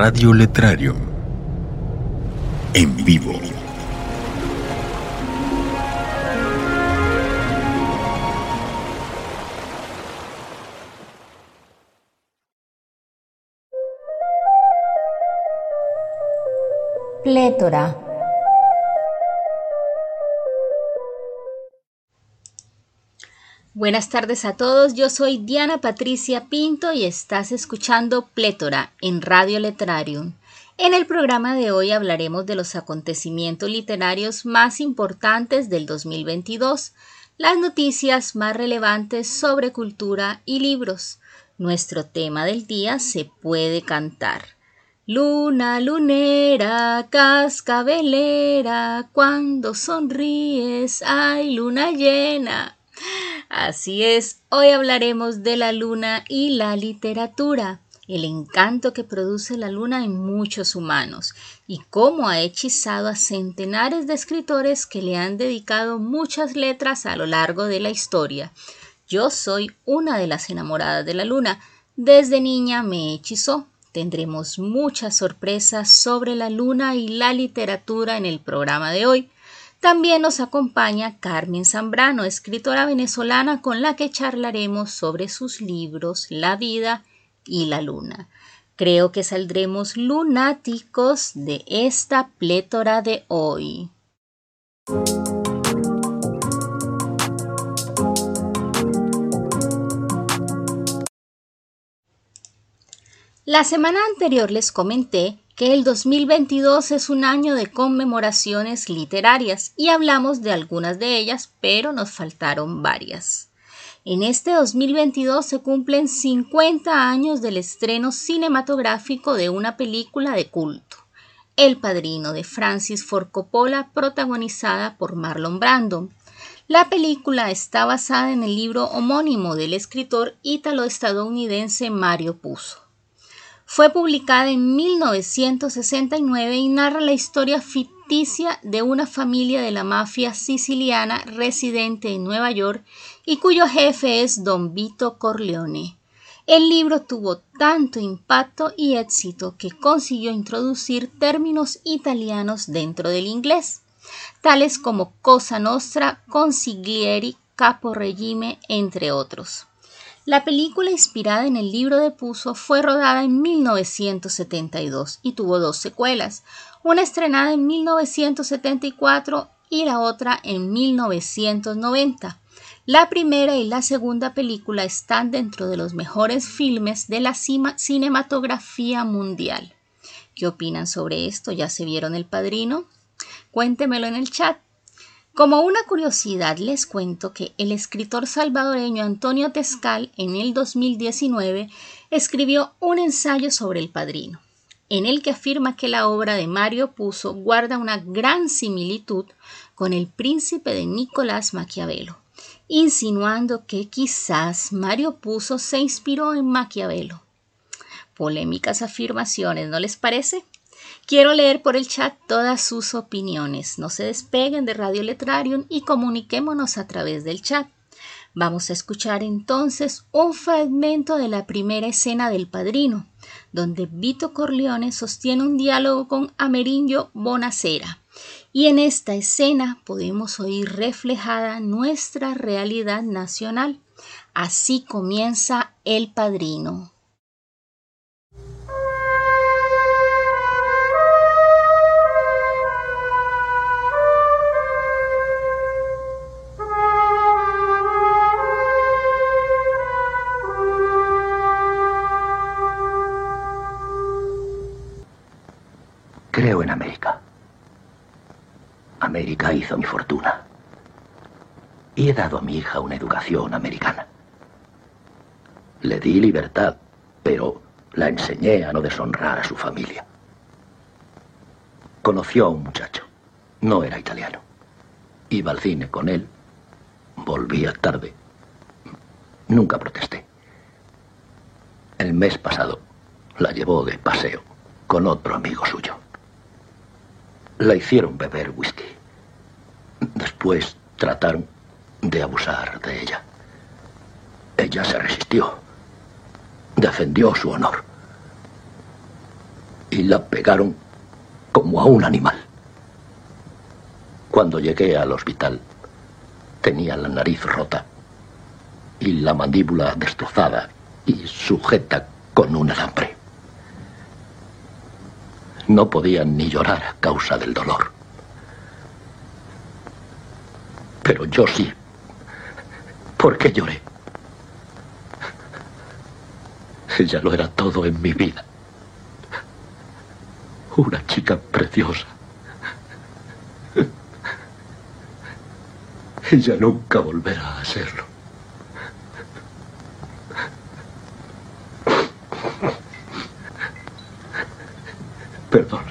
Radio Letrario. En vivo. Plétora. Buenas tardes a todos, yo soy Diana Patricia Pinto y estás escuchando Plétora en Radio Letrarium. En el programa de hoy hablaremos de los acontecimientos literarios más importantes del 2022, las noticias más relevantes sobre cultura y libros. Nuestro tema del día se puede cantar. Luna lunera, cascabelera, cuando sonríes hay luna llena. Así es, hoy hablaremos de la luna y la literatura, el encanto que produce la luna en muchos humanos y cómo ha hechizado a centenares de escritores que le han dedicado muchas letras a lo largo de la historia. Yo soy una de las enamoradas de la luna. Desde niña me hechizó. Tendremos muchas sorpresas sobre la luna y la literatura en el programa de hoy. También nos acompaña Carmen Zambrano, escritora venezolana con la que charlaremos sobre sus libros La vida y la luna. Creo que saldremos lunáticos de esta plétora de hoy. La semana anterior les comenté que el 2022 es un año de conmemoraciones literarias y hablamos de algunas de ellas, pero nos faltaron varias. En este 2022 se cumplen 50 años del estreno cinematográfico de una película de culto, El Padrino de Francis Ford Coppola, protagonizada por Marlon Brando. La película está basada en el libro homónimo del escritor ítalo-estadounidense Mario Puzo. Fue publicada en 1969 y narra la historia ficticia de una familia de la mafia siciliana residente en Nueva York y cuyo jefe es Don Vito Corleone. El libro tuvo tanto impacto y éxito que consiguió introducir términos italianos dentro del inglés, tales como Cosa Nostra, Consiglieri, Capo Regime, entre otros. La película inspirada en el libro de Puzo fue rodada en 1972 y tuvo dos secuelas, una estrenada en 1974 y la otra en 1990. La primera y la segunda película están dentro de los mejores filmes de la cinematografía mundial. ¿Qué opinan sobre esto? ¿Ya se vieron El Padrino? Cuéntemelo en el chat. Como una curiosidad les cuento que el escritor salvadoreño Antonio Tescal en el 2019 escribió un ensayo sobre el padrino, en el que afirma que la obra de Mario Puzo guarda una gran similitud con el príncipe de Nicolás Maquiavelo, insinuando que quizás Mario Puzo se inspiró en Maquiavelo. Polémicas afirmaciones, ¿no les parece? Quiero leer por el chat todas sus opiniones. No se despeguen de Radio Letrarium y comuniquémonos a través del chat. Vamos a escuchar entonces un fragmento de la primera escena del Padrino, donde Vito Corleone sostiene un diálogo con Amerindio Bonacera. Y en esta escena podemos oír reflejada nuestra realidad nacional. Así comienza El Padrino. En América. América hizo mi fortuna. Y he dado a mi hija una educación americana. Le di libertad, pero la enseñé a no deshonrar a su familia. Conoció a un muchacho. No era italiano. Iba al cine con él. Volvía tarde. Nunca protesté. El mes pasado la llevó de paseo con otro amigo suyo. La hicieron beber whisky. Después trataron de abusar de ella. Ella se resistió. Defendió su honor. y la pegaron como a un animal. Cuando llegué al hospital, tenía la nariz rota y la mandíbula destrozada y sujeta con un alambre. No podía ni llorar a causa del dolor. Pero yo sí. ¿Por qué lloré? Ella lo era todo en mi vida. Una chica preciosa. Ella nunca volverá a serlo. Perdón.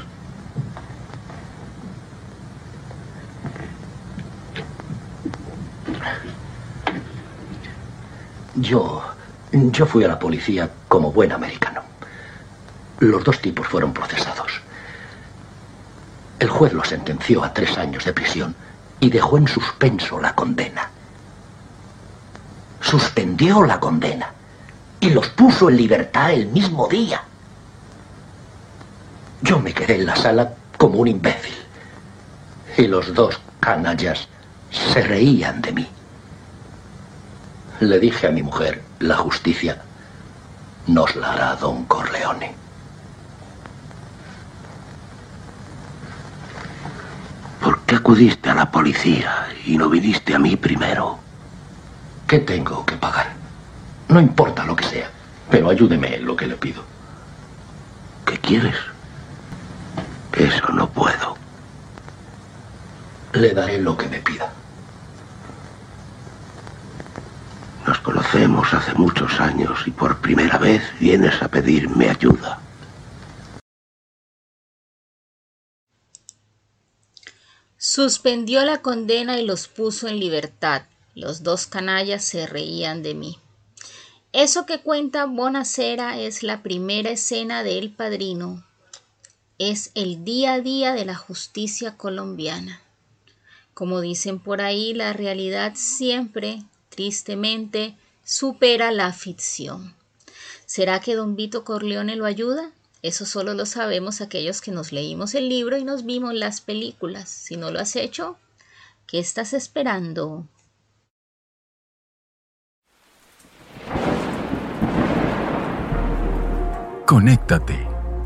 Yo. Yo fui a la policía como buen americano. Los dos tipos fueron procesados. El juez los sentenció a tres años de prisión y dejó en suspenso la condena. Suspendió la condena y los puso en libertad el mismo día. Yo me quedé en la sala como un imbécil. Y los dos canallas se reían de mí. Le dije a mi mujer, la justicia nos la hará don Corleone. ¿Por qué acudiste a la policía y no viniste a mí primero? ¿Qué tengo que pagar? No importa lo que sea, pero ayúdeme en lo que le pido. ¿Qué quieres? Eso no puedo. Le daré lo que me pida. Nos conocemos hace muchos años y por primera vez vienes a pedirme ayuda. Suspendió la condena y los puso en libertad. Los dos canallas se reían de mí. Eso que cuenta Bonacera es la primera escena de El Padrino, es el día a día de la justicia colombiana. Como dicen por ahí, la realidad siempre, tristemente, supera la ficción. ¿Será que don Vito Corleone lo ayuda? Eso solo lo sabemos aquellos que nos leímos el libro y nos vimos las películas. Si no lo has hecho, ¿qué estás esperando? Conéctate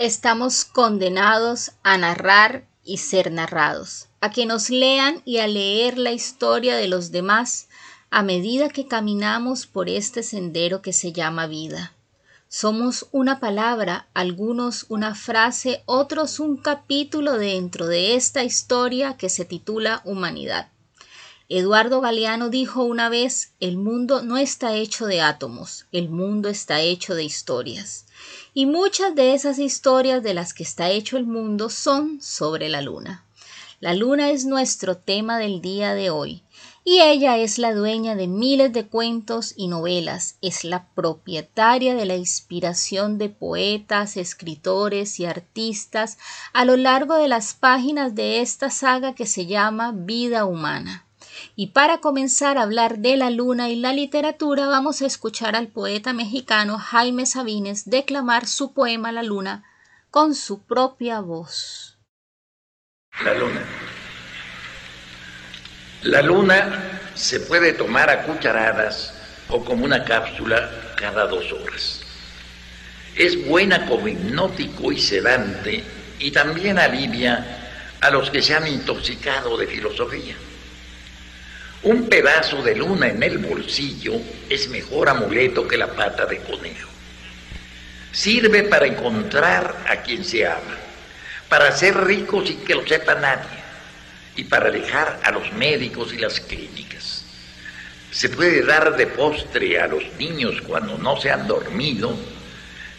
Estamos condenados a narrar y ser narrados, a que nos lean y a leer la historia de los demás a medida que caminamos por este sendero que se llama vida. Somos una palabra, algunos una frase, otros un capítulo dentro de esta historia que se titula Humanidad. Eduardo Galeano dijo una vez, el mundo no está hecho de átomos, el mundo está hecho de historias. Y muchas de esas historias de las que está hecho el mundo son sobre la luna. La luna es nuestro tema del día de hoy y ella es la dueña de miles de cuentos y novelas, es la propietaria de la inspiración de poetas, escritores y artistas a lo largo de las páginas de esta saga que se llama Vida Humana. Y para comenzar a hablar de la luna y la literatura, vamos a escuchar al poeta mexicano Jaime Sabines declamar su poema La luna con su propia voz. La luna. La luna se puede tomar a cucharadas o como una cápsula cada dos horas. Es buena como hipnótico y sedante y también alivia a los que se han intoxicado de filosofía. Un pedazo de luna en el bolsillo es mejor amuleto que la pata de conejo. Sirve para encontrar a quien se ama, para ser ricos sin que lo sepa nadie y para dejar a los médicos y las clínicas. Se puede dar de postre a los niños cuando no se han dormido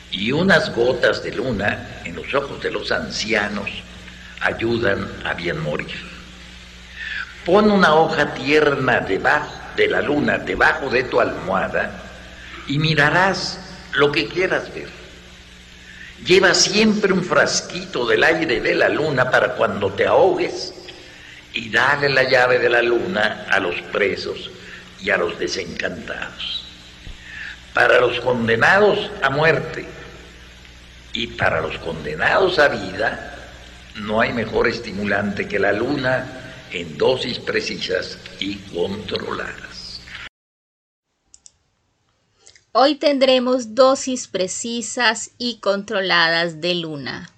y unas gotas de luna en los ojos de los ancianos ayudan a bien morir. Pon una hoja tierna debajo de la luna debajo de tu almohada y mirarás lo que quieras ver. Lleva siempre un frasquito del aire de la luna para cuando te ahogues y dale la llave de la luna a los presos y a los desencantados. Para los condenados a muerte y para los condenados a vida, no hay mejor estimulante que la luna en dosis precisas y controladas. Hoy tendremos dosis precisas y controladas de luna.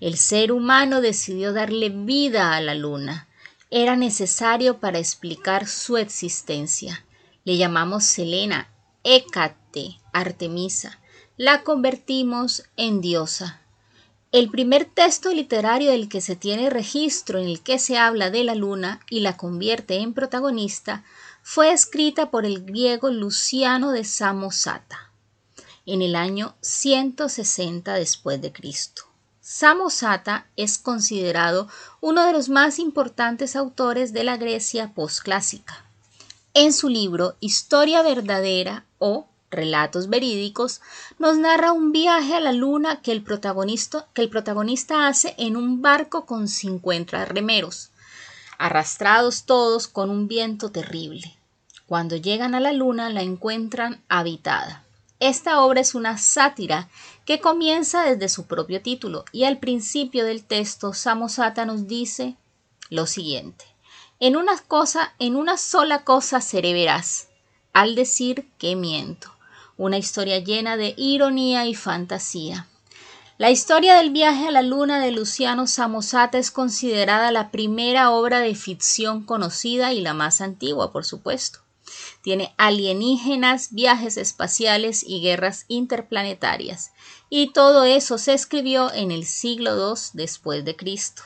El ser humano decidió darle vida a la luna era necesario para explicar su existencia. Le llamamos Selena, Hécate, Artemisa. La convertimos en diosa. El primer texto literario del que se tiene registro en el que se habla de la luna y la convierte en protagonista fue escrita por el griego Luciano de Samosata en el año 160 después de Cristo. Samosata es considerado uno de los más importantes autores de la Grecia posclásica. En su libro Historia verdadera o Relatos verídicos, nos narra un viaje a la luna que el protagonista, que el protagonista hace en un barco con 50 remeros, arrastrados todos con un viento terrible. Cuando llegan a la luna la encuentran habitada. Esta obra es una sátira que comienza desde su propio título y al principio del texto Samosata nos dice lo siguiente. En una cosa, en una sola cosa seré veraz, al decir que miento. Una historia llena de ironía y fantasía. La historia del viaje a la luna de Luciano Samosata es considerada la primera obra de ficción conocida y la más antigua, por supuesto. Tiene alienígenas, viajes espaciales y guerras interplanetarias. Y todo eso se escribió en el siglo II después de Cristo.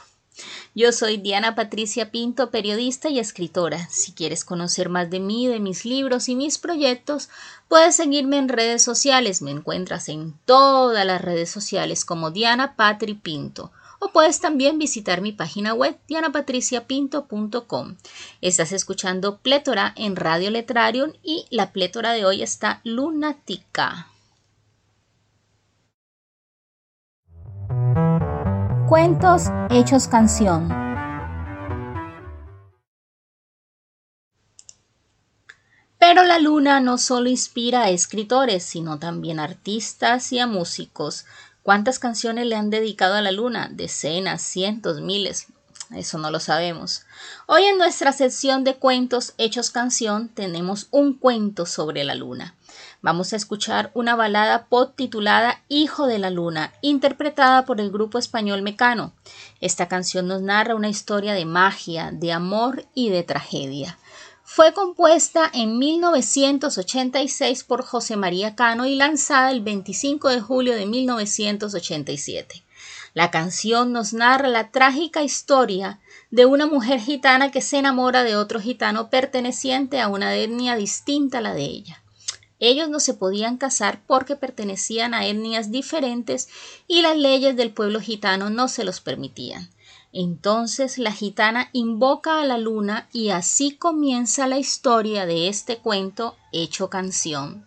Yo soy Diana Patricia Pinto, periodista y escritora. Si quieres conocer más de mí, de mis libros y mis proyectos, puedes seguirme en redes sociales. Me encuentras en todas las redes sociales como Diana Patri Pinto o puedes también visitar mi página web dianapatriciapinto.com. Estás escuchando Plétora en Radio Letrarium y la plétora de hoy está lunática. Cuentos hechos canción. Pero la luna no solo inspira a escritores, sino también a artistas y a músicos. ¿Cuántas canciones le han dedicado a la luna? Decenas, cientos, miles. Eso no lo sabemos. Hoy en nuestra sección de cuentos hechos canción tenemos un cuento sobre la luna. Vamos a escuchar una balada pop titulada Hijo de la Luna, interpretada por el grupo español Mecano. Esta canción nos narra una historia de magia, de amor y de tragedia. Fue compuesta en 1986 por José María Cano y lanzada el 25 de julio de 1987. La canción nos narra la trágica historia de una mujer gitana que se enamora de otro gitano perteneciente a una etnia distinta a la de ella. Ellos no se podían casar porque pertenecían a etnias diferentes y las leyes del pueblo gitano no se los permitían. Entonces la gitana invoca a la luna y así comienza la historia de este cuento hecho canción.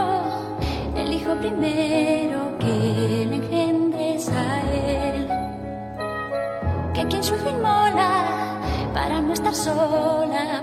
el hijo primero que le engendres a él. Que quien su inmola para no estar sola,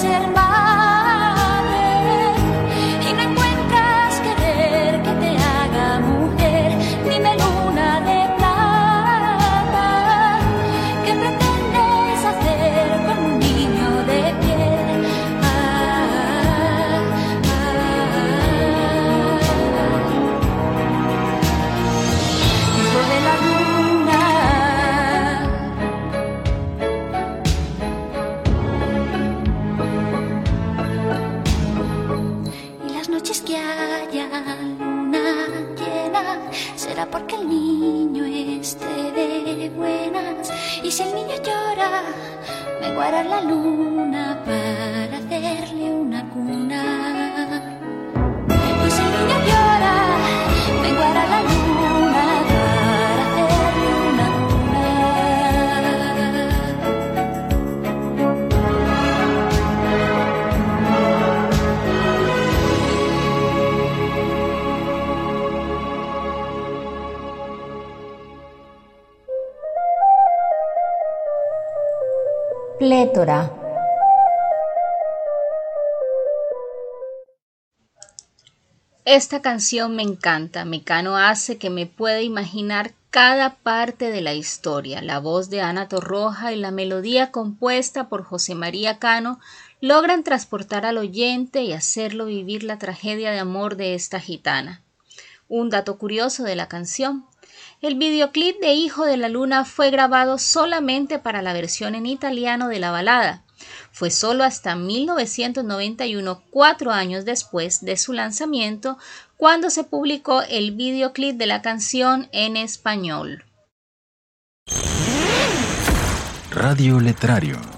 ser guarda la luna para hacerle una cuna. Esta canción me encanta. Mecano hace que me pueda imaginar cada parte de la historia. La voz de Ana Torroja y la melodía compuesta por José María Cano logran transportar al oyente y hacerlo vivir la tragedia de amor de esta gitana. Un dato curioso de la canción. El videoclip de Hijo de la Luna fue grabado solamente para la versión en italiano de la balada. Fue solo hasta 1991, cuatro años después de su lanzamiento, cuando se publicó el videoclip de la canción en español. Radio Letrario.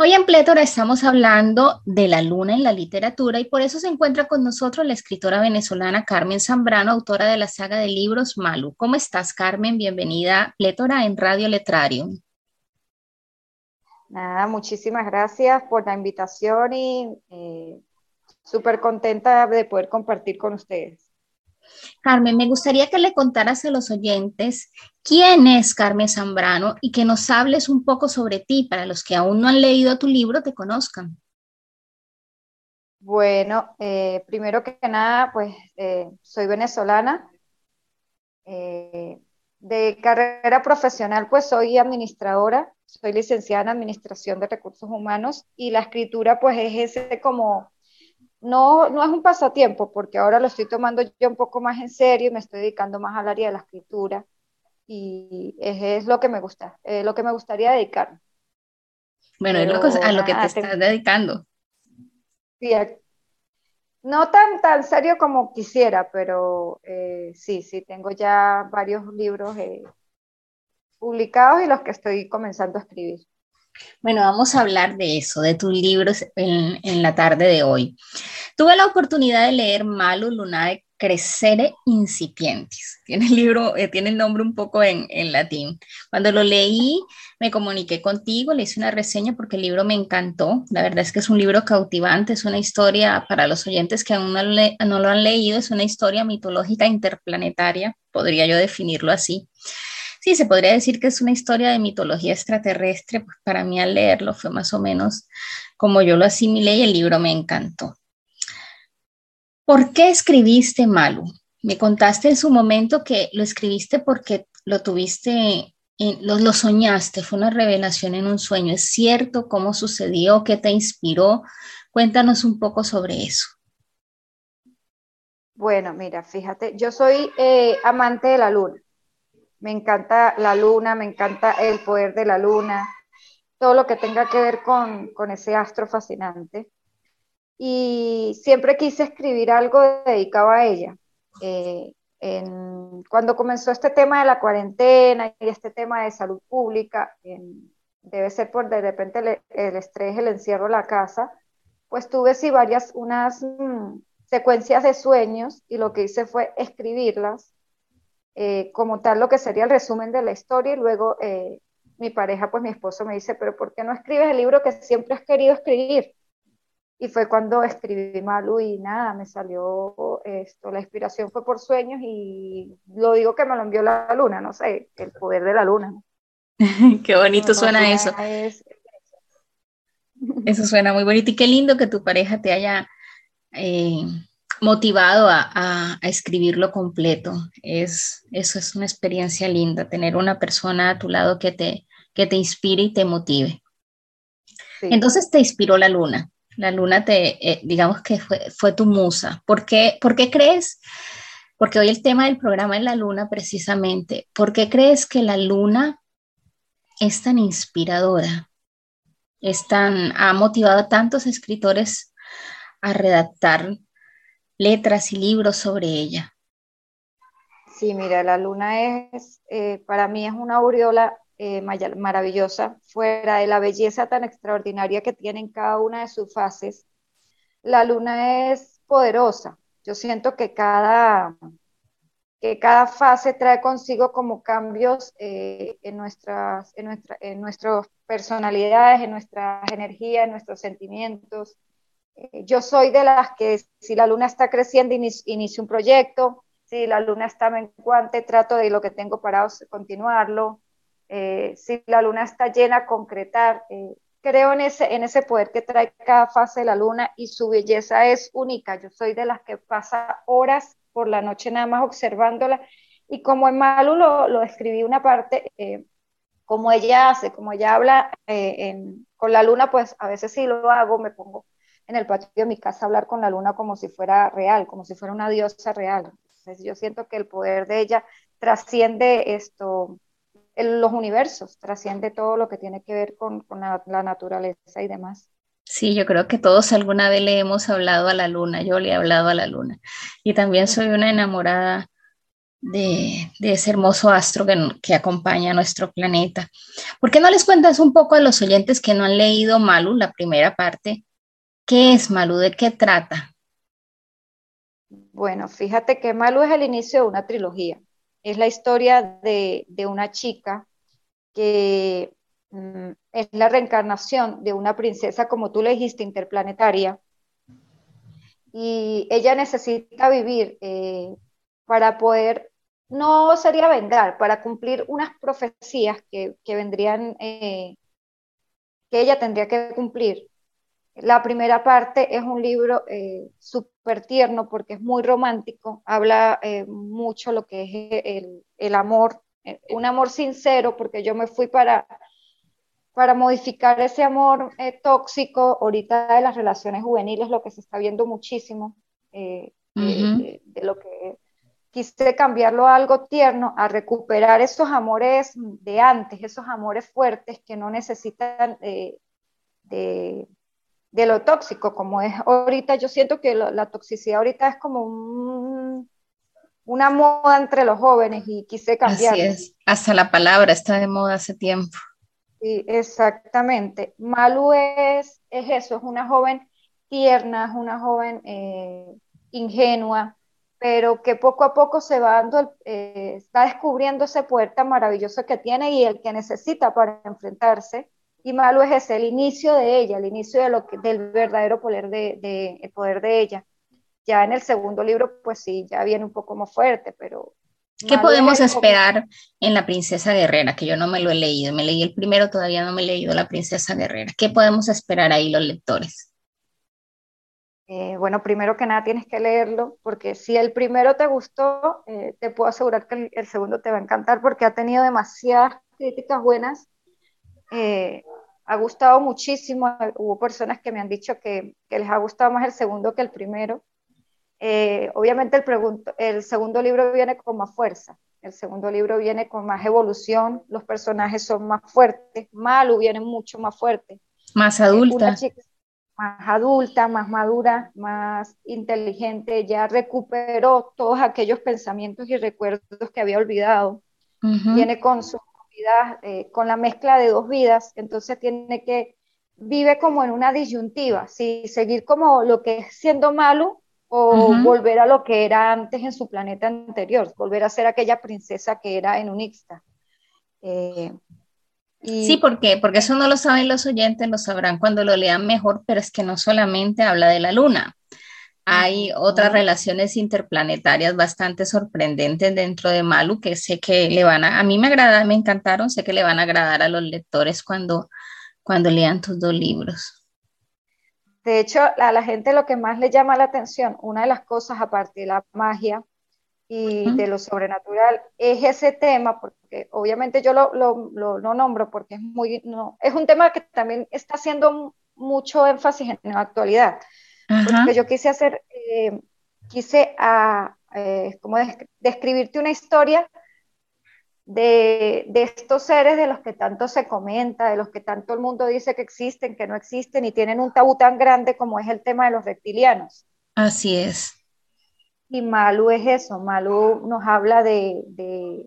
Hoy en Plétora estamos hablando de la luna en la literatura y por eso se encuentra con nosotros la escritora venezolana Carmen Zambrano, autora de la saga de libros Malu. ¿Cómo estás, Carmen? Bienvenida a Plétora en Radio Letrarium. Nada, muchísimas gracias por la invitación y eh, súper contenta de poder compartir con ustedes. Carmen, me gustaría que le contaras a los oyentes quién es Carmen Zambrano y que nos hables un poco sobre ti para los que aún no han leído tu libro te conozcan. Bueno, eh, primero que nada, pues eh, soy venezolana. Eh, de carrera profesional, pues soy administradora, soy licenciada en Administración de Recursos Humanos y la escritura, pues es ese como no, no es un pasatiempo, porque ahora lo estoy tomando yo un poco más en serio y me estoy dedicando más al área de la escritura y es, lo que me gusta, lo que me gustaría dedicar. Bueno, es lo que, a lo que te estás dedicando. Sí, no tan, tan serio como quisiera, pero eh, sí, sí, tengo ya varios libros eh, publicados y los que estoy comenzando a escribir. Bueno, vamos a hablar de eso, de tus libros en, la tarde de hoy. Tuve la oportunidad de leer Malo Lunae Crescere Incipientis. Tiene el libro, eh, tiene el nombre un poco en, en, latín. Cuando lo leí, me comuniqué contigo, le hice una reseña porque el libro me encantó. La verdad es que es un libro cautivante, es una historia para los oyentes que aún no, no lo han leído, es una historia mitológica interplanetaria, podría yo definirlo así. Sí, se podría decir que es una historia de mitología extraterrestre, pues para mí al leerlo fue más o menos como yo lo asimilé y el libro me encantó. ¿Por qué escribiste Malu? Me contaste en su momento que lo escribiste porque lo tuviste, lo, lo, soñaste, fue una revelación en un sueño. ¿Es cierto cómo sucedió? ¿Qué te inspiró? Cuéntanos un poco sobre eso. Bueno, mira, fíjate, yo soy eh, amante de la luna. Me encanta la luna, me encanta el poder de la luna, todo lo que tenga que ver con, ese astro fascinante. Y siempre quise escribir algo dedicado a ella. Eh, cuando comenzó este tema de la cuarentena y este tema de salud pública, debe ser por de repente el, estrés, el encierro en la casa, pues tuve sí varias, unas mm, secuencias de sueños y lo que hice fue escribirlas eh, como tal lo que sería el resumen de la historia y luego eh, mi pareja, pues mi esposo me dice, pero ¿por qué no escribes el libro que siempre has querido escribir? Y fue cuando escribí Malu y nada, me salió esto, la inspiración fue por sueños y lo digo que me lo envió la luna, no sé, el poder de la luna. qué bonito suena eso. Eso suena muy bonito y qué lindo que tu pareja te haya eh, motivado a, escribirlo completo. Es, eso es una experiencia linda, tener una persona a tu lado que te, que te inspire y te motive. Entonces te inspiró la luna. La luna te, eh, digamos que fue, fue tu musa. ¿Por qué, ¿Por qué crees? Porque hoy el tema del programa es la luna precisamente. ¿Por qué crees que la luna es tan inspiradora? Es tan, ha motivado a tantos escritores a redactar letras y libros sobre ella. Sí, mira, la luna es, eh, para mí es una aureola eh, maravillosa, fuera de la belleza tan extraordinaria que tiene en cada una de sus fases. La luna es poderosa. Yo siento que cada, que cada fase trae consigo como cambios eh, en, nuestras, en, nuestra, en nuestras personalidades, en nuestras energías, en nuestros sentimientos yo soy de las que si la luna está creciendo, inicio, un proyecto, si la luna está menguante, trato de lo que tengo parado continuarlo, eh, si la luna está llena, concretar. Eh, creo en ese, en ese poder que trae cada fase de la luna y su belleza es única. Yo soy de las que pasa horas por la noche nada más observándola y como en Malu lo, lo escribí una parte, eh, como ella hace, como ella habla con la luna, pues a veces sí lo hago, me pongo en el patio de mi casa hablar con la luna como si fuera real, como si fuera una diosa real. Entonces yo siento que el poder de ella trasciende esto, los universos, trasciende todo lo que tiene que ver con, la, naturaleza y demás. Sí, yo creo que todos alguna vez le hemos hablado a la luna, yo le he hablado a la luna. Y también soy una enamorada de, ese hermoso astro que, que, acompaña a nuestro planeta. ¿Por qué no les cuentas un poco a los oyentes que no han leído Malu, la primera parte, ¿Qué es Malu? ¿De qué trata? Bueno, fíjate que Malu es el inicio de una trilogía. Es la historia de, una chica que mm, es la reencarnación de una princesa, como tú le dijiste, interplanetaria. y ella necesita vivir eh, para poder, no sería vengar, para cumplir unas profecías que, vendrían, eh, que ella tendría que cumplir. La primera parte es un libro eh, súper tierno porque es muy romántico, habla mucho lo que es el, el amor, un amor sincero, porque yo me fui para para modificar ese amor eh, tóxico ahorita de las relaciones juveniles, lo que se está viendo muchísimo, eh, de, lo que quise cambiarlo a algo tierno, a recuperar esos amores de antes, esos amores fuertes que no necesitan de, lo tóxico, como es ahorita, yo siento que la toxicidad ahorita es como una moda entre los jóvenes y quise cambiar. Así es, hasta la palabra está de moda hace tiempo. Sí, exactamente. Malu es, es eso, es una joven tierna, es una joven eh, ingenua, pero que poco a poco se va dando, eh, está descubriendo ese puerta maravilloso que tiene y el que necesita para enfrentarse. Y Malu es ese, el inicio de ella, el inicio de lo que, del verdadero poder de, de, el poder de ella. Ya en el segundo libro, pues sí, ya viene un poco más fuerte, pero ¿Qué podemos esperar en La Princesa Guerrera? Que yo no me lo he leído, me leí el primero, todavía no me he leído La Princesa Guerrera. ¿Qué podemos esperar ahí los lectores? Eh, bueno, primero que nada tienes que leerlo, porque si el primero te gustó, eh, te puedo asegurar que el, segundo te va a encantar porque ha tenido demasiadas críticas buenas. Eh, ha gustado muchísimo. Hubo personas que me han dicho que, que les ha gustado más el segundo que el primero. Eh, obviamente el, el segundo libro viene con más fuerza, el segundo libro viene con más evolución, los personajes son más fuertes, Malu viene mucho más fuerte. Más adulta. más adulta, más madura, más inteligente, ya recuperó todos aquellos pensamientos y recuerdos que había olvidado. Viene con su eh, con la mezcla de dos vidas, entonces tiene que, vive como en una disyuntiva, si seguir como lo que es siendo Malu o volver a lo que era antes en su planeta anterior, volver a ser aquella princesa que era en Unixta. Eh, sí, porque porque eso no lo saben los oyentes, lo sabrán cuando lo lean mejor, pero es que no solamente habla de la luna. Hay otras relaciones interplanetarias bastante sorprendentes dentro de Malu que sé que le van a, a mí me agrada, me encantaron, sé que le van a agradar a los lectores cuando, cuando lean tus dos libros. De hecho, a la gente lo que más le llama la atención, una de las cosas aparte de la magia y de lo sobrenatural, es ese tema, porque obviamente yo lo, lo, lo, nombro porque es muy, no, es un tema que también está haciendo mucho énfasis en la actualidad. Porque yo quise hacer, eh, quise a, eh, como describirte una historia de, estos seres de los que tanto se comenta, de los que tanto el mundo dice que existen, que no existen y tienen un tabú tan grande como es el tema de los reptilianos. Así es. Y Malu es eso, Malu nos habla de,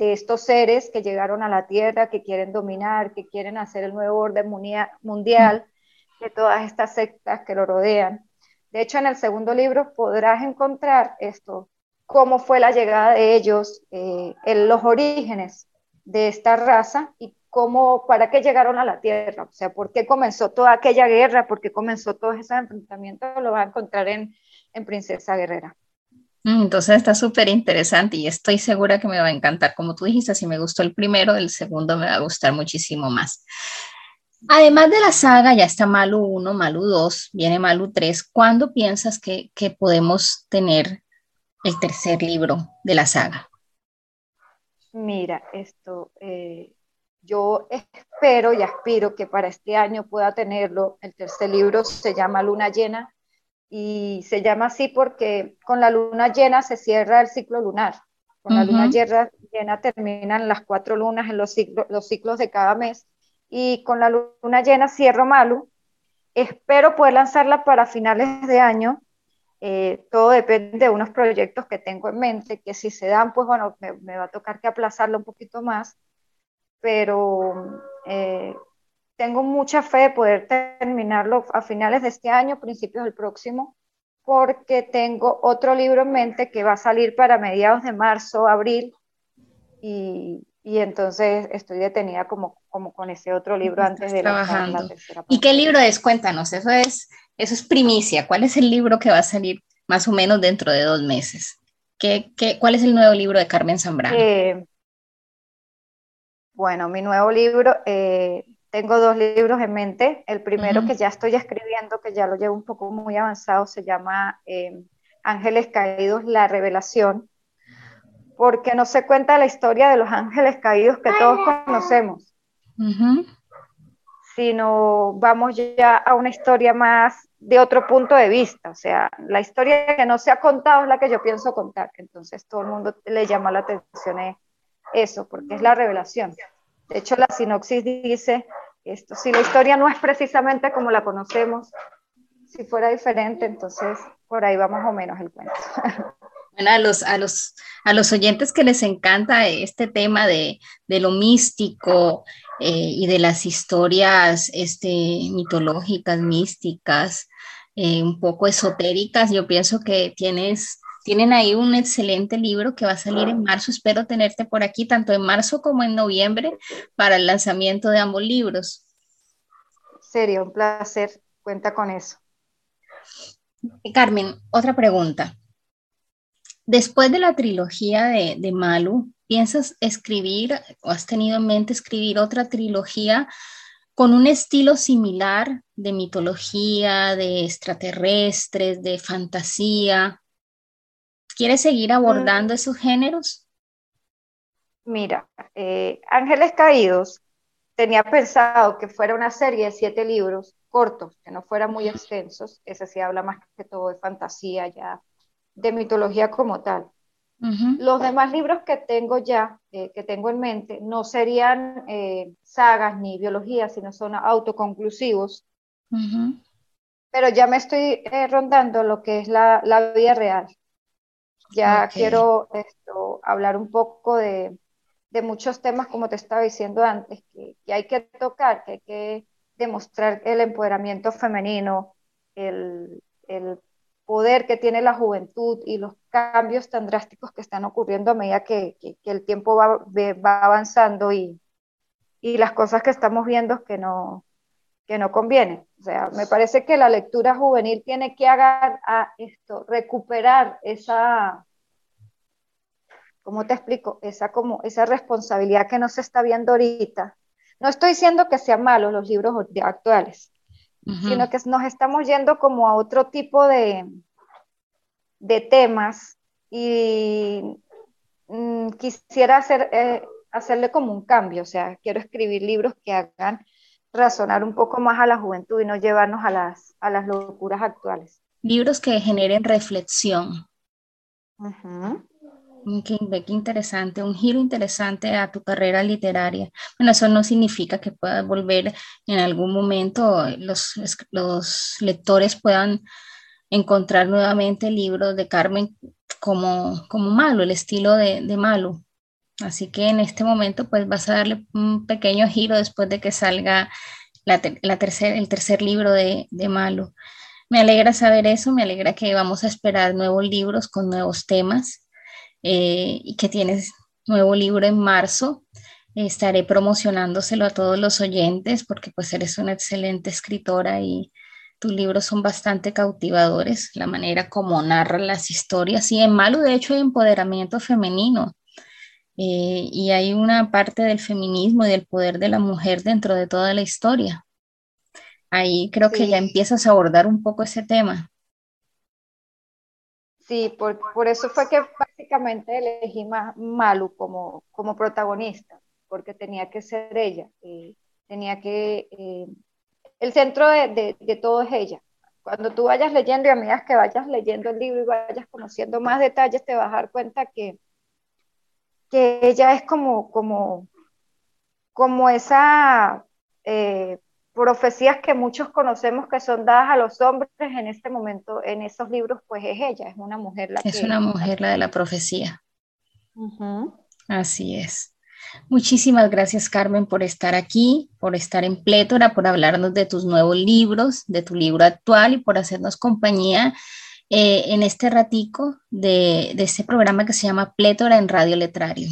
estos seres que llegaron a la Tierra, que quieren dominar, que quieren hacer el nuevo orden mundial, de todas estas sectas que lo rodean. De hecho, en el segundo libro podrás encontrar esto, cómo fue la llegada de ellos, eh, en los orígenes de esta raza y cómo, para qué llegaron a la Tierra, o sea, por qué comenzó toda aquella guerra, por qué comenzó todo ese enfrentamiento, lo va a encontrar en, en Princesa Guerrera. Mm, entonces está súper interesante y estoy segura que me va a encantar. Como tú dijiste, si me gustó el primero, el segundo me va a gustar muchísimo más. Además de la saga, ya está Malu 1, Malu 2, viene Malu 3. ¿Cuándo piensas que, que podemos tener el tercer libro de la saga? Mira, esto, eh, yo espero y aspiro que para este año pueda tenerlo. El tercer libro se llama Luna Llena y se llama así porque con la luna llena se cierra el ciclo lunar. Con la luna llena, llena, terminan las cuatro lunas en los ciclos de cada mes y con la luna llena cierro Malu. Espero poder lanzarla para finales de año eh, todo depende de unos proyectos que tengo en mente, que si se dan, pues bueno, me, va a tocar que aplazarlo un poquito más, pero eh, tengo mucha fe de poder terminarlo a finales de este año, principios del próximo, porque tengo otro libro en mente que va a salir para mediados de marzo, abril, y, y entonces estoy detenida como, como con ese otro libro antes de la, tercera ¿Y qué libro es? Cuéntanos, eso es eso es primicia. ¿Cuál es el libro que va a salir más o menos dentro de dos meses? ¿Qué, qué, cuál es el nuevo libro de Carmen Zambrano? Eh, bueno, mi nuevo libro, eh, tengo dos libros en mente. El primero que ya estoy escribiendo, que ya lo llevo un poco muy avanzado, se llama eh, Ángeles Caídos, la revelación, porque no se cuenta la historia de los ángeles caídos que todos conocemos, sino vamos ya a una historia más de otro punto de vista. O sea, la historia que no se ha contado es la que yo pienso contar, entonces todo el mundo le llama la atención eso, porque es la revelación. De hecho, la sinopsis dice esto, si la historia no es precisamente como la conocemos, si fuera diferente, entonces por ahí va más o menos el cuento. Bueno, a los, a los, a los oyentes que les encanta este tema de, lo místico eh, y de las historias este, mitológicas, místicas, eh, un poco esotéricas, yo pienso que tienes, tienen ahí un excelente libro que va a salir en marzo. Espero tenerte por aquí, tanto en marzo como en noviembre, para el lanzamiento de ambos libros. Sería un placer, cuenta con eso. Carmen, otra pregunta. Después de la trilogía de, de, Malu, ¿piensas escribir o has tenido en mente escribir otra trilogía con un estilo similar de mitología, de extraterrestres, de fantasía? ¿Quieres seguir abordando mm. esos géneros? Mira, eh, Ángeles Caídos tenía pensado que fuera una serie de siete libros cortos, que no fueran muy extensos. Ese sí habla más que todo de fantasía ya de mitología como tal. Los demás libros que tengo ya, eh, que tengo en mente, no serían eh, sagas ni biología, sino son autoconclusivos. Pero ya me estoy eh, rondando lo que es la, la vida real. Ya quiero esto, hablar un poco de, de, muchos temas, como te estaba diciendo antes, que, que, hay que tocar, que hay que demostrar el empoderamiento femenino, el, el poder que tiene la juventud y los cambios tan drásticos que están ocurriendo a medida que, el tiempo va, va avanzando y, las cosas que estamos viendo que no, que no convienen. O sea, me parece que la lectura juvenil tiene que hacer a esto, recuperar esa, ¿cómo te explico? Esa, como, esa responsabilidad que no se está viendo ahorita. No estoy diciendo que sean malos los libros actuales, sino que nos estamos yendo como a otro tipo de, de temas y mm, quisiera hacer, eh, hacerle como un cambio, o sea, quiero escribir libros que hagan razonar un poco más a la juventud y no llevarnos a las, a las locuras actuales. Libros que generen reflexión. Qué, interesante, un giro interesante a tu carrera literaria. Bueno, eso no significa que puedas volver en algún momento, los, los lectores puedan encontrar nuevamente libros de Carmen como, como malo, el estilo de, de malo. Así que en este momento pues vas a darle un pequeño giro después de que salga la, la tercer, el tercer libro de, de Malo. Me alegra saber eso, me alegra que vamos a esperar nuevos libros con nuevos temas eh, y que tienes nuevo libro en marzo. estaré promocionándoselo a todos los oyentes porque pues eres una excelente escritora y tus libros son bastante cautivadores, la manera como narran las historias y en Malo de hecho hay empoderamiento femenino eh, y hay una parte del feminismo y del poder de la mujer dentro de toda la historia. Ahí creo que ya empiezas a abordar un poco ese tema. Sí, por, por, eso fue que básicamente elegí más Malu como, como protagonista, porque tenía que ser ella, eh, tenía que, eh, el centro de, de, todo es ella. Cuando tú vayas leyendo y a medida que vayas leyendo el libro y vayas conociendo más detalles, te vas a dar cuenta que, que ella es como, como, como esa eh, profecías que muchos conocemos que son dadas a los hombres en este momento, en esos libros, pues es ella, es una mujer la Es una mujer la de la profecía. Así es. Muchísimas gracias, Carmen, por estar aquí, por estar en Plétora, por hablarnos de tus nuevos libros, de tu libro actual y por hacernos compañía eh, en este ratico de, de este programa que se llama Plétora en Radio Letrario.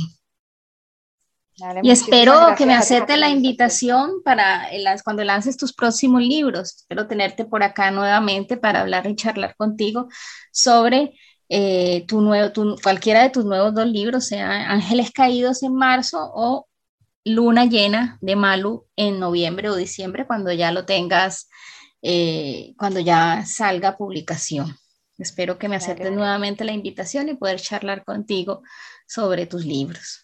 Y espero que me acepte la invitación para cuando lances tus próximos libros. Espero tenerte por acá nuevamente para hablar y charlar contigo sobre eh, tu nuevo, cualquiera de tus nuevos dos libros, sea Ángeles Caídos en marzo o Luna Llena de Malu en noviembre o diciembre, cuando ya lo tengas, eh, cuando ya salga publicación. Espero que me aceptes nuevamente la invitación y poder charlar contigo sobre tus libros.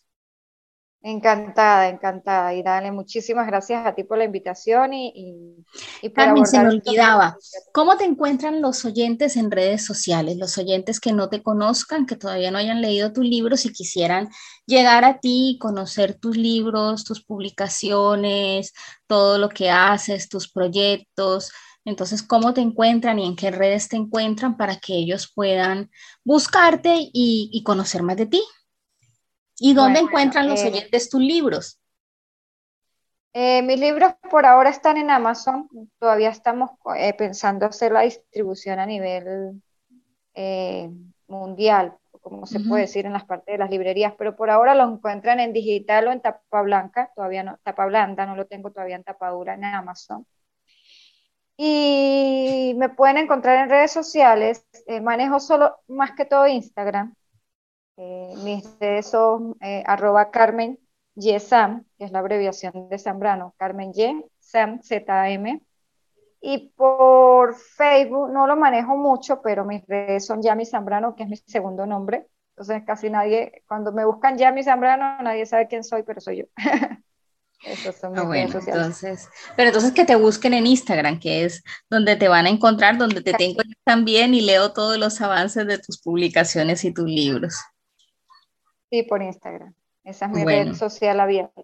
Encantada, encantada. Y dale, muchísimas gracias a ti por la invitación y, y, Carmen, se me olvidaba. ¿Cómo te encuentran los oyentes en redes sociales? Los oyentes que no te conozcan, que todavía no hayan leído tus libros y quisieran llegar a ti, conocer tus libros, tus publicaciones, todo lo que haces, tus proyectos. Entonces, ¿cómo te encuentran y en qué redes te encuentran para que ellos puedan buscarte y, y conocer más de ti? ¿Y dónde encuentran los eh, oyentes tus libros? Eh, mis libros por ahora están en Amazon. Todavía estamos eh, pensando hacer la distribución a nivel mundial, como se puede decir en las partes de las librerías, pero por ahora lo encuentran en digital o en tapa blanca, todavía no, tapa blanda, no lo tengo todavía en tapa dura en Amazon. Y me pueden encontrar en redes sociales, manejo solo más que todo Instagram, eh, mis redes son eh, arroba Carmen Yesam, que es la abreviación de Zambrano, Carmen Y, Sam, Z-M. Y por Facebook no lo manejo mucho, pero mis redes son Yami Zambrano, que es mi segundo nombre. Entonces casi nadie, cuando me buscan Yami Zambrano, nadie sabe quién soy, pero soy yo. Esos son ah, mis redes Entonces, pero entonces que te busquen en Instagram, que es donde te van a encontrar, donde te tengo también y leo todos los avances de tus publicaciones y tus libros. Sí, por Instagram. Esa es mi red social abierta.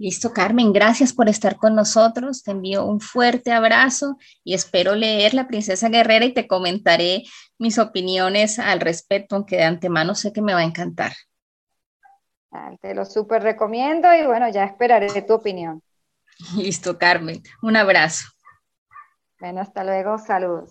Listo, Carmen, gracias por estar con nosotros. Te envío un fuerte abrazo y espero leer La Princesa Guerrera y te comentaré mis opiniones al respecto, aunque de antemano sé que me va a encantar. te lo súper recomiendo y bueno, ya esperaré tu opinión. Listo, Carmen. Un abrazo. Bueno, hasta luego. Saludos.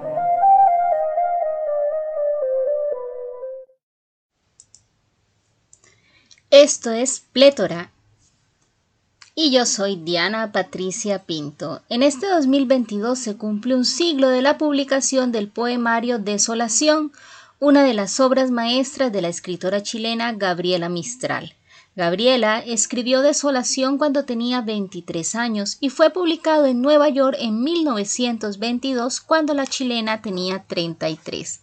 Esto es Plétora y yo soy Diana Patricia Pinto. En este 2022 se cumple un siglo de la publicación del poemario Desolación, una de las obras maestras de la escritora chilena Gabriela Mistral. Gabriela escribió Desolación cuando tenía 23 años y fue publicado en Nueva York en 1922 cuando la chilena tenía 33.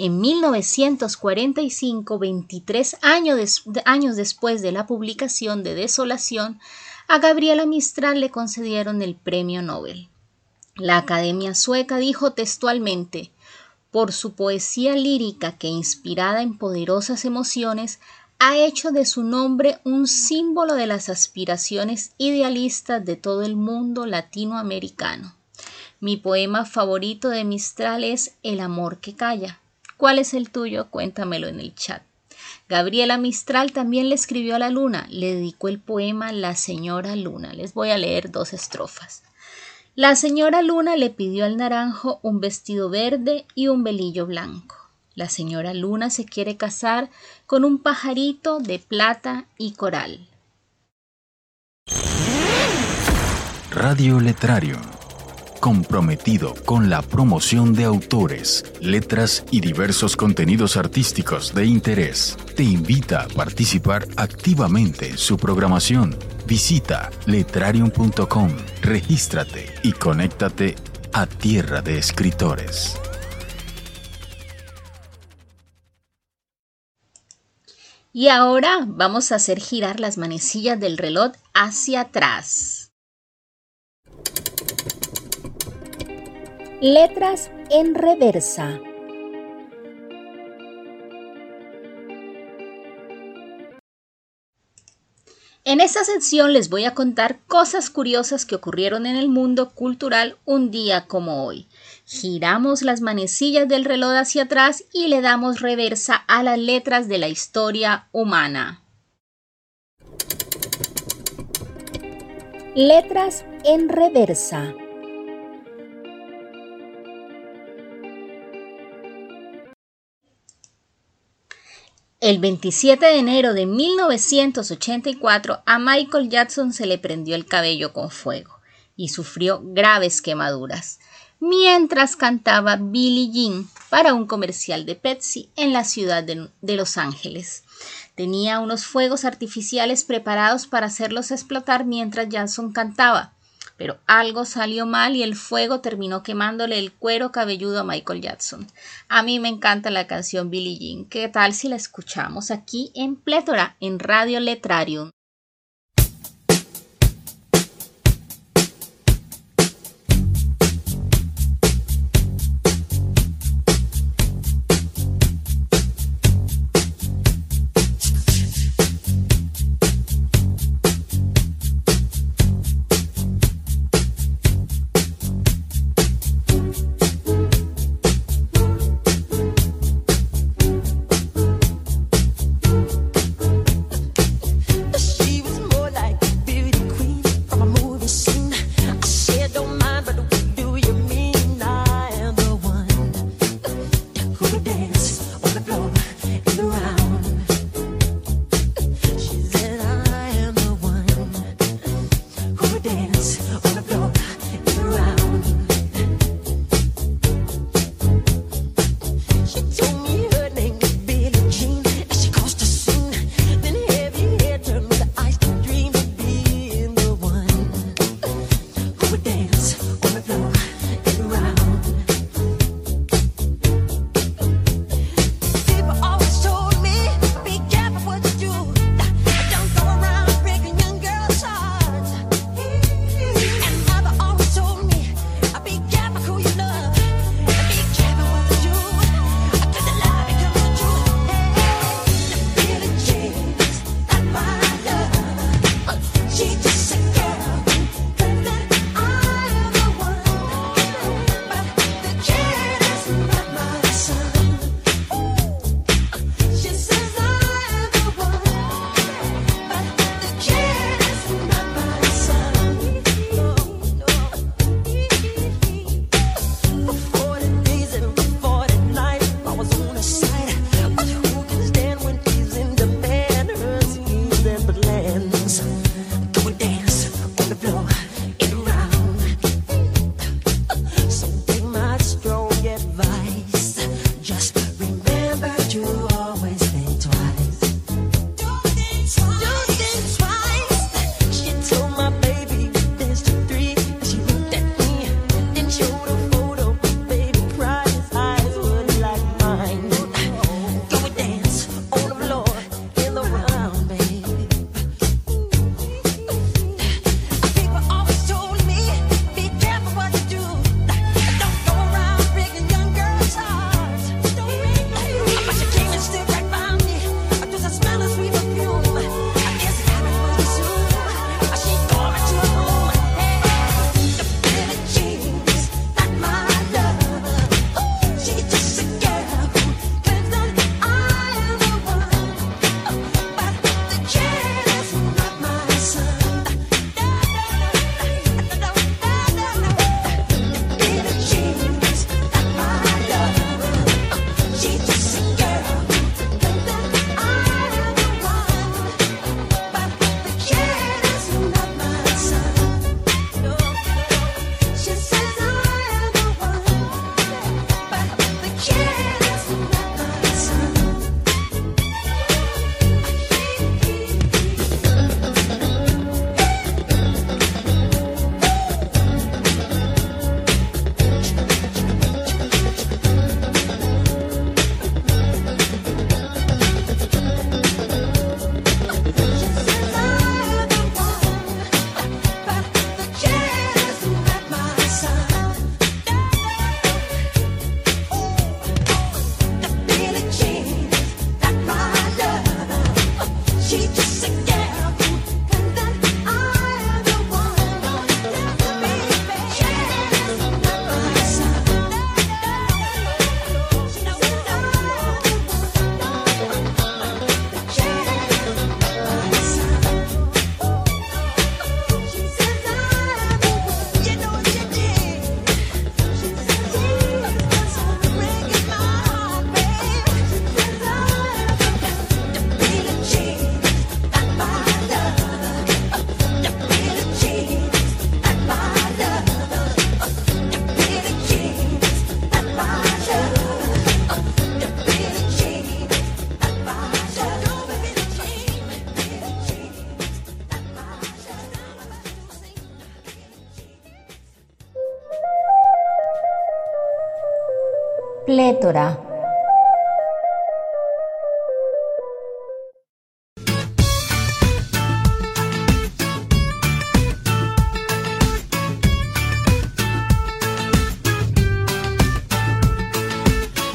En 1945, 23 años, años después de la publicación de Desolación, a Gabriela Mistral le concedieron el premio Nobel. La Academia Sueca dijo textualmente, por su poesía lírica que inspirada en poderosas emociones ha hecho de su nombre un símbolo de las aspiraciones idealistas de todo el mundo latinoamericano. Mi poema favorito de Mistral es El amor que calla. ¿Cuál es el tuyo? Cuéntamelo en el chat. Gabriela Mistral también le escribió a la luna, le dedicó el poema La señora luna. Les voy a leer dos estrofas. La señora luna le pidió al naranjo un vestido verde y un velillo blanco. La señora luna se quiere casar con un pajarito de plata y coral. Radio Letrario comprometido con la promoción de autores, letras y diversos contenidos artísticos de interés. Te invita a participar activamente en su programación. Visita letrarium.com, regístrate y conéctate a Tierra de Escritores. Y ahora vamos a hacer girar las manecillas del reloj hacia atrás. Letras en reversa. En esta sección les voy a contar cosas curiosas que ocurrieron en el mundo cultural un día como hoy. Giramos las manecillas del reloj hacia atrás y le damos reversa a las letras de la historia humana. Letras en reversa. El 27 de enero de 1984 a Michael Jackson se le prendió el cabello con fuego y sufrió graves quemaduras mientras cantaba Billie Jean para un comercial de Pepsi en la ciudad de, de, Los Ángeles. Tenía unos fuegos artificiales preparados para hacerlos explotar mientras Jackson cantaba, pero algo salió mal y el fuego terminó quemándole el cuero cabelludo a Michael Jackson. A mí me encanta la canción Billie Jean. ¿Qué tal si la escuchamos aquí en Plétora, en Radio Letrarium?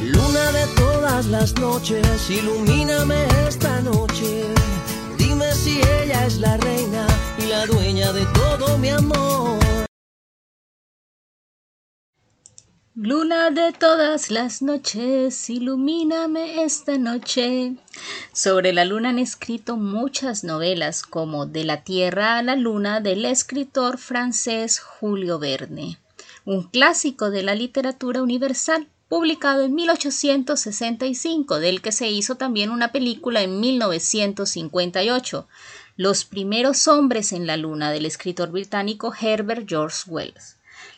Luna de todas las noches, ilumíname esta noche. Dime si ella es la reina y la dueña de todo mi amor. Luna de todas las noches, ilumíname esta noche. Sobre la luna han escrito muchas novelas como De la Tierra a la Luna del escritor francés Julio Verne, un clásico de la literatura universal publicado en 1865, del que se hizo también una película en 1958, Los primeros hombres en la luna del escritor británico Herbert George Wells.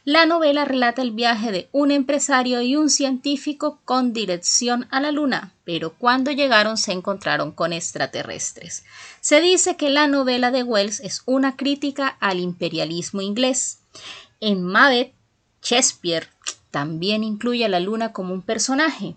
La novela relata el viaje de un empresario y un científico con dirección a la Luna, pero cuando llegaron se encontraron con extraterrestres. Se dice que la novela de Wells es una crítica al imperialismo inglés. En Macbeth, Shakespeare también incluye a la Luna como un personaje,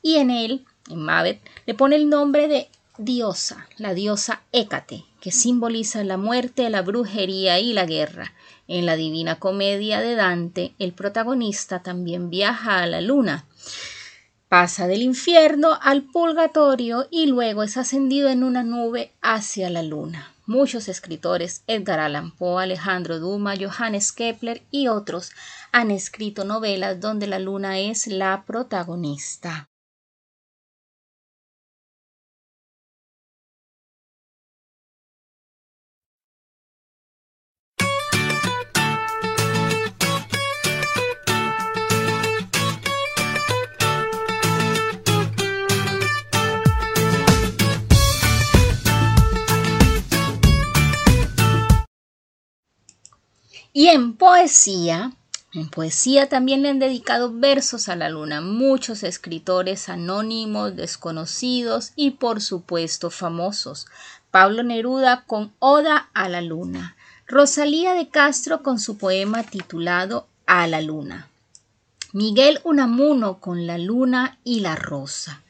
y en él, en Macbeth, le pone el nombre de diosa, la diosa Hécate, que simboliza la muerte, la brujería y la guerra. En la Divina Comedia de Dante, el protagonista también viaja a la luna. Pasa del infierno al purgatorio y luego es ascendido en una nube hacia la luna. Muchos escritores, Edgar Allan Poe, Alejandro Dumas, Johannes Kepler y otros, han escrito novelas donde la luna es la protagonista. Y en poesía, en poesía también le han dedicado versos a la luna muchos escritores anónimos, desconocidos y por supuesto famosos. Pablo Neruda con Oda a la luna. Rosalía de Castro con su poema titulado A la luna. Miguel Unamuno con La luna y la rosa.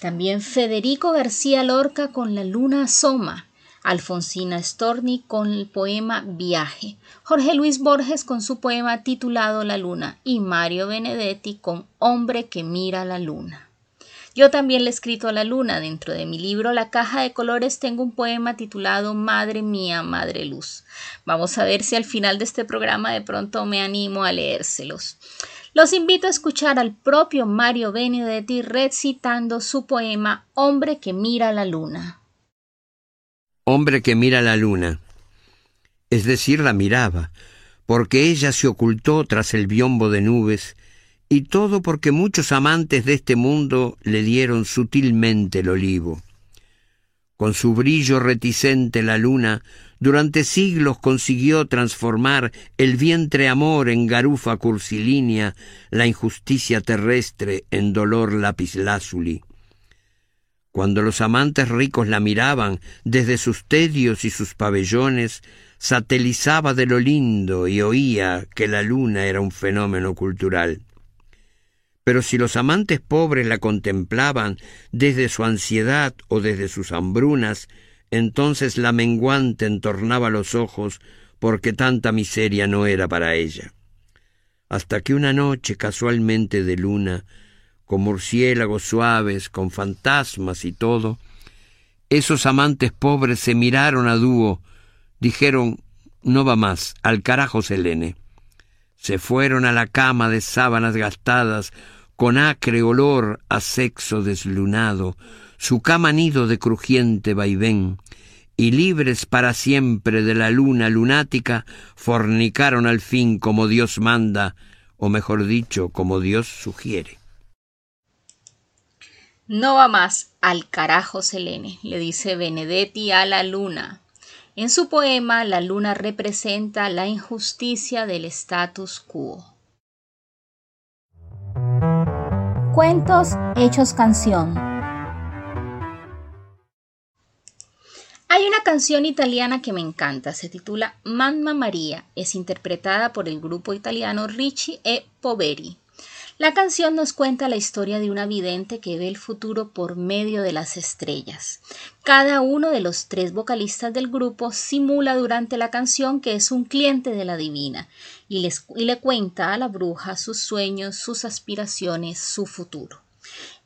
También Federico García Lorca con La luna asoma. Alfonsina Storni con el poema Viaje, Jorge Luis Borges con su poema titulado La Luna y Mario Benedetti con Hombre que mira la luna. Yo también le he escrito a la luna. Dentro de mi libro La caja de colores tengo un poema titulado Madre mía, Madre Luz. Vamos a ver si al final de este programa de pronto me animo a leérselos. Los invito a escuchar al propio Mario Benedetti recitando su poema Hombre que mira la luna hombre que mira la luna. Es decir, la miraba, porque ella se ocultó tras el biombo de nubes, y todo porque muchos amantes de este mundo le dieron sutilmente el olivo. Con su brillo reticente la luna durante siglos consiguió transformar el vientre amor en garufa cursilínea, la injusticia terrestre en dolor lapislázuli. Cuando los amantes ricos la miraban desde sus tedios y sus pabellones, satelizaba de lo lindo y oía que la luna era un fenómeno cultural. Pero si los amantes pobres la contemplaban desde su ansiedad o desde sus hambrunas, entonces la menguante entornaba los ojos porque tanta miseria no era para ella. Hasta que una noche casualmente de luna con murciélagos suaves, con fantasmas y todo, esos amantes pobres se miraron a dúo, dijeron, no va más, al carajo Selene. Se fueron a la cama de sábanas gastadas, con acre olor a sexo deslunado, su cama nido de crujiente vaivén, y libres para siempre de la luna lunática, fornicaron al fin como Dios manda, o mejor dicho, como Dios sugiere. No va más al carajo Selene, le dice Benedetti a la luna. En su poema, la luna representa la injusticia del status quo. Cuentos hechos canción. Hay una canción italiana que me encanta, se titula Mamma María, es interpretada por el grupo italiano Ricci e Poveri. La canción nos cuenta la historia de una vidente que ve el futuro por medio de las estrellas. Cada uno de los tres vocalistas del grupo simula durante la canción que es un cliente de la divina y, y le cuenta a la bruja sus sueños, sus aspiraciones, su futuro.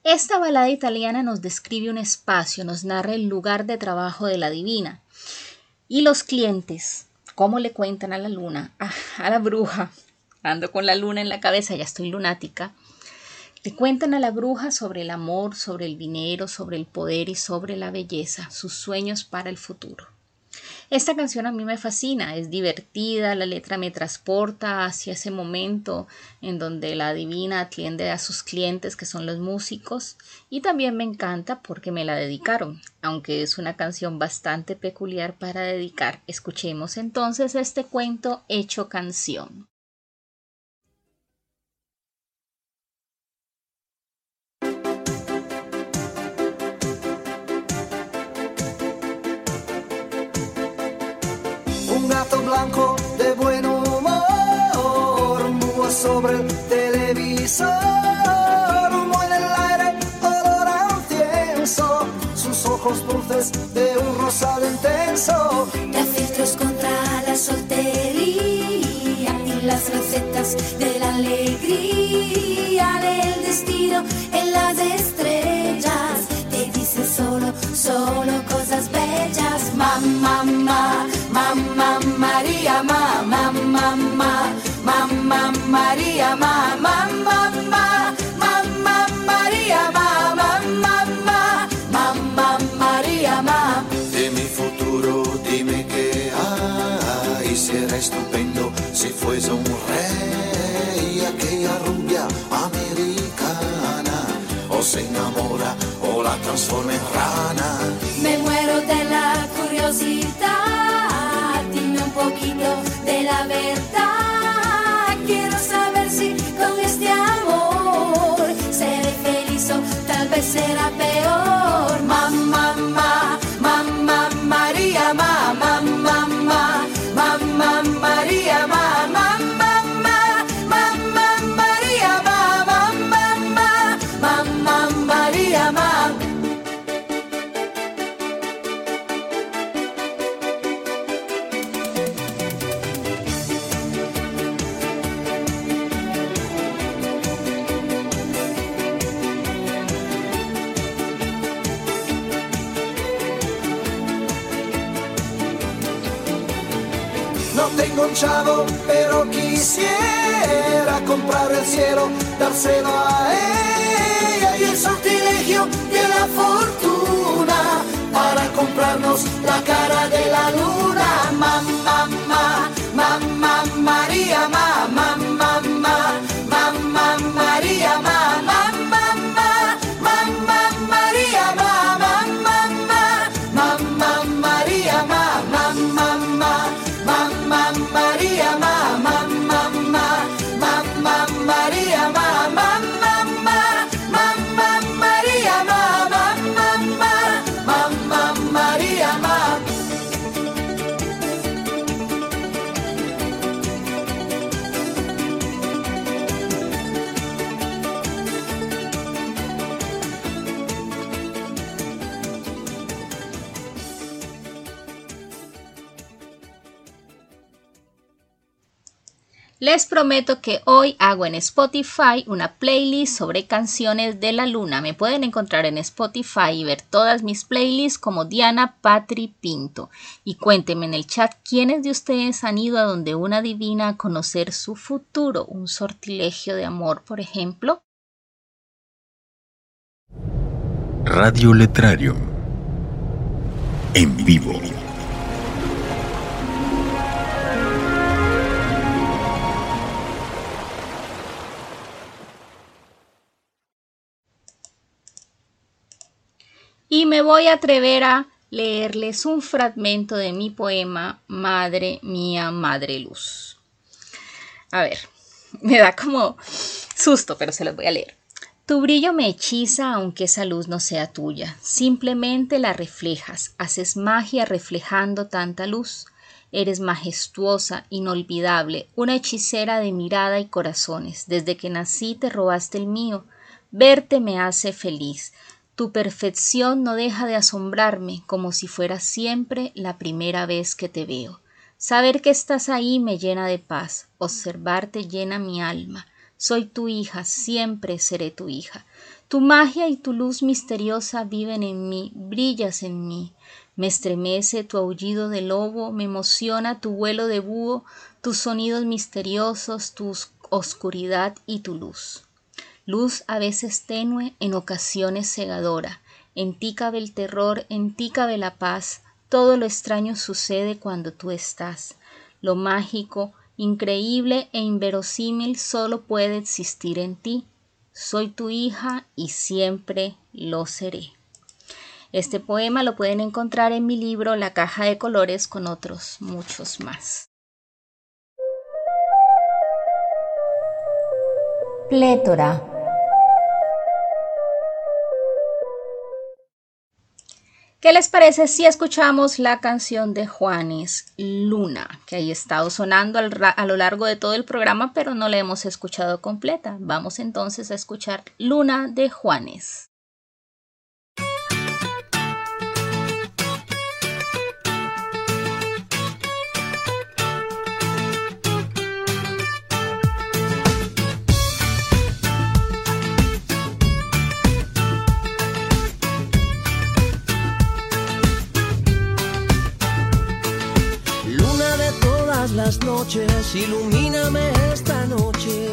Esta balada italiana nos describe un espacio, nos narra el lugar de trabajo de la divina. Y los clientes, cómo le cuentan a la luna, a, la bruja, con la luna en la cabeza, ya estoy lunática, le cuentan a la bruja sobre el amor, sobre el dinero, sobre el poder y sobre la belleza, sus sueños para el futuro. Esta canción a mí me fascina, es divertida, la letra me transporta hacia ese momento en donde la divina atiende a sus clientes que son los músicos y también me encanta porque me la dedicaron, aunque es una canción bastante peculiar para dedicar. Escuchemos entonces este cuento hecho canción. Blanco de buen humor, humo sobre el televisor, humo en el aire, olor a incienso, sus ojos dulces de un rosado intenso. De filtros contra la soltería y las recetas de la alegría del destino en las estrellas. Te dice solo, solo cosas bellas, mamá, mamá. Mamma Maria, mamma, mamma, mamma Maria, mamma, mamma, mamma Maria, mamma, mamma, mamma Maria, mamma. De mi futuro dime qué hay, será estupendo si fuese un rey, aquella rubia americana, o se enamora o la transforma en rana. Me muero de la curiosidad de la verdad. Quiero saber si con este amor seré feliz o tal vez será pero quisiera comprar el cielo, dárselo a ella y el sortilegio de la fortuna para comprarnos la Les prometo que hoy hago en Spotify una playlist sobre canciones de la luna. Me pueden encontrar en Spotify y ver todas mis playlists como Diana Patri Pinto. Y cuéntenme en el chat quiénes de ustedes han ido a donde una divina a conocer su futuro, un sortilegio de amor, por ejemplo. Radio Letrario. En vivo. Y me voy a atrever a leerles un fragmento de mi poema Madre mía, Madre Luz. A ver, me da como susto, pero se los voy a leer. Tu brillo me hechiza aunque esa luz no sea tuya. Simplemente la reflejas, haces magia reflejando tanta luz. Eres majestuosa, inolvidable, una hechicera de mirada y corazones. Desde que nací te robaste el mío. Verte me hace feliz. Tu perfección no deja de asombrarme como si fuera siempre la primera vez que te veo. Saber que estás ahí me llena de paz, observarte llena mi alma. Soy tu hija, siempre seré tu hija. Tu magia y tu luz misteriosa viven en mí, brillas en mí. Me estremece tu aullido de lobo, me emociona tu vuelo de búho, tus sonidos misteriosos, tu oscuridad y tu luz luz a veces tenue, en ocasiones cegadora. En ti cabe el terror, en ti cabe la paz, todo lo extraño sucede cuando tú estás. Lo mágico, increíble e inverosímil solo puede existir en ti. Soy tu hija y siempre lo seré. Este poema lo pueden encontrar en mi libro La caja de colores con otros muchos más. Plétora ¿Qué les parece si escuchamos la canción de Juanes, Luna, que ha estado sonando a lo largo de todo el programa, pero no la hemos escuchado completa? Vamos entonces a escuchar Luna de Juanes. Noches, ilumíname esta noche.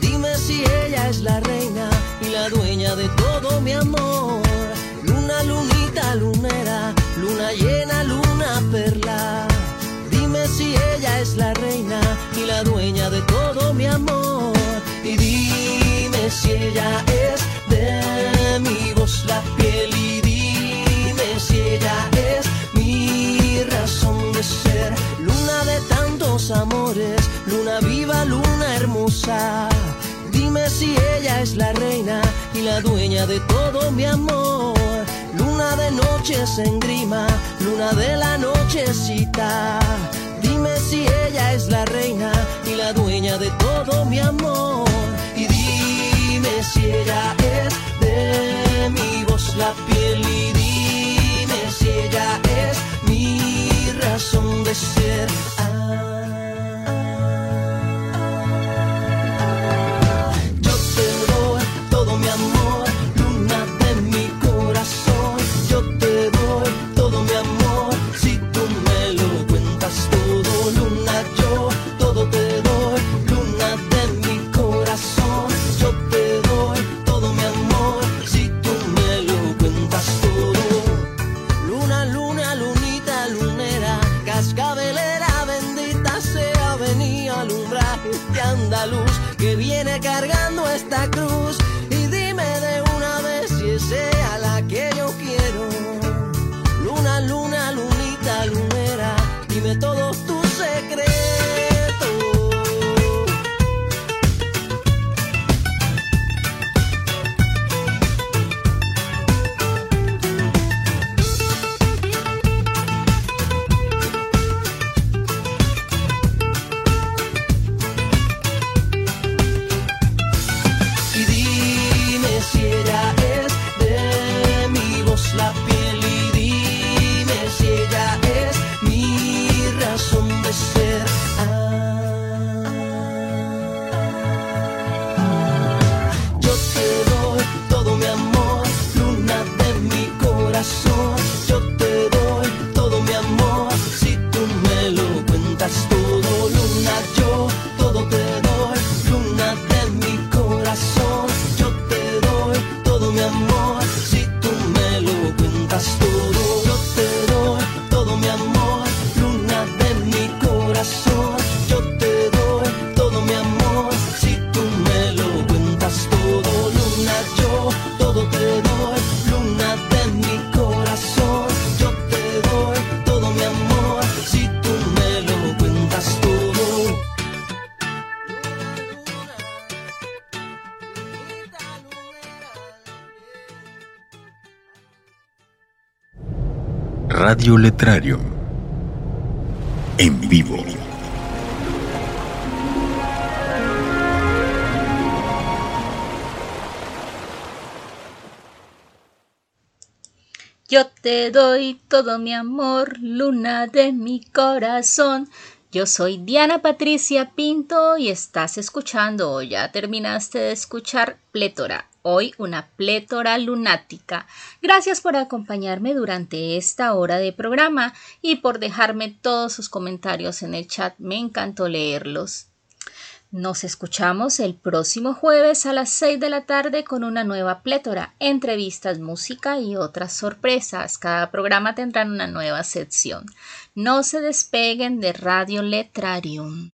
Dime si ella es la reina y la dueña de todo mi amor. Luna, lunita, lunera, luna llena, luna perla. Dime si ella es la reina y la dueña de todo mi amor. Y dime si ella Dime si ella es la reina y la dueña de todo mi amor. Luna de noches en grima, luna de la nochecita. Dime si ella es la reina y la dueña de todo mi amor. Y dime si ella es de mi voz la piel y dime si ella es mi razón de ser. Letrario. en vivo. Yo te doy todo mi amor, luna de mi corazón. Yo soy Diana Patricia Pinto y estás escuchando ya terminaste de escuchar Plétora. Hoy una plétora lunática. Gracias por acompañarme durante esta hora de programa y por dejarme todos sus comentarios en el chat. Me encantó leerlos. Nos escuchamos el próximo jueves a las 6 de la tarde con una nueva plétora, entrevistas, música y otras sorpresas. Cada programa tendrá una nueva sección. No se despeguen de Radio Letrarium.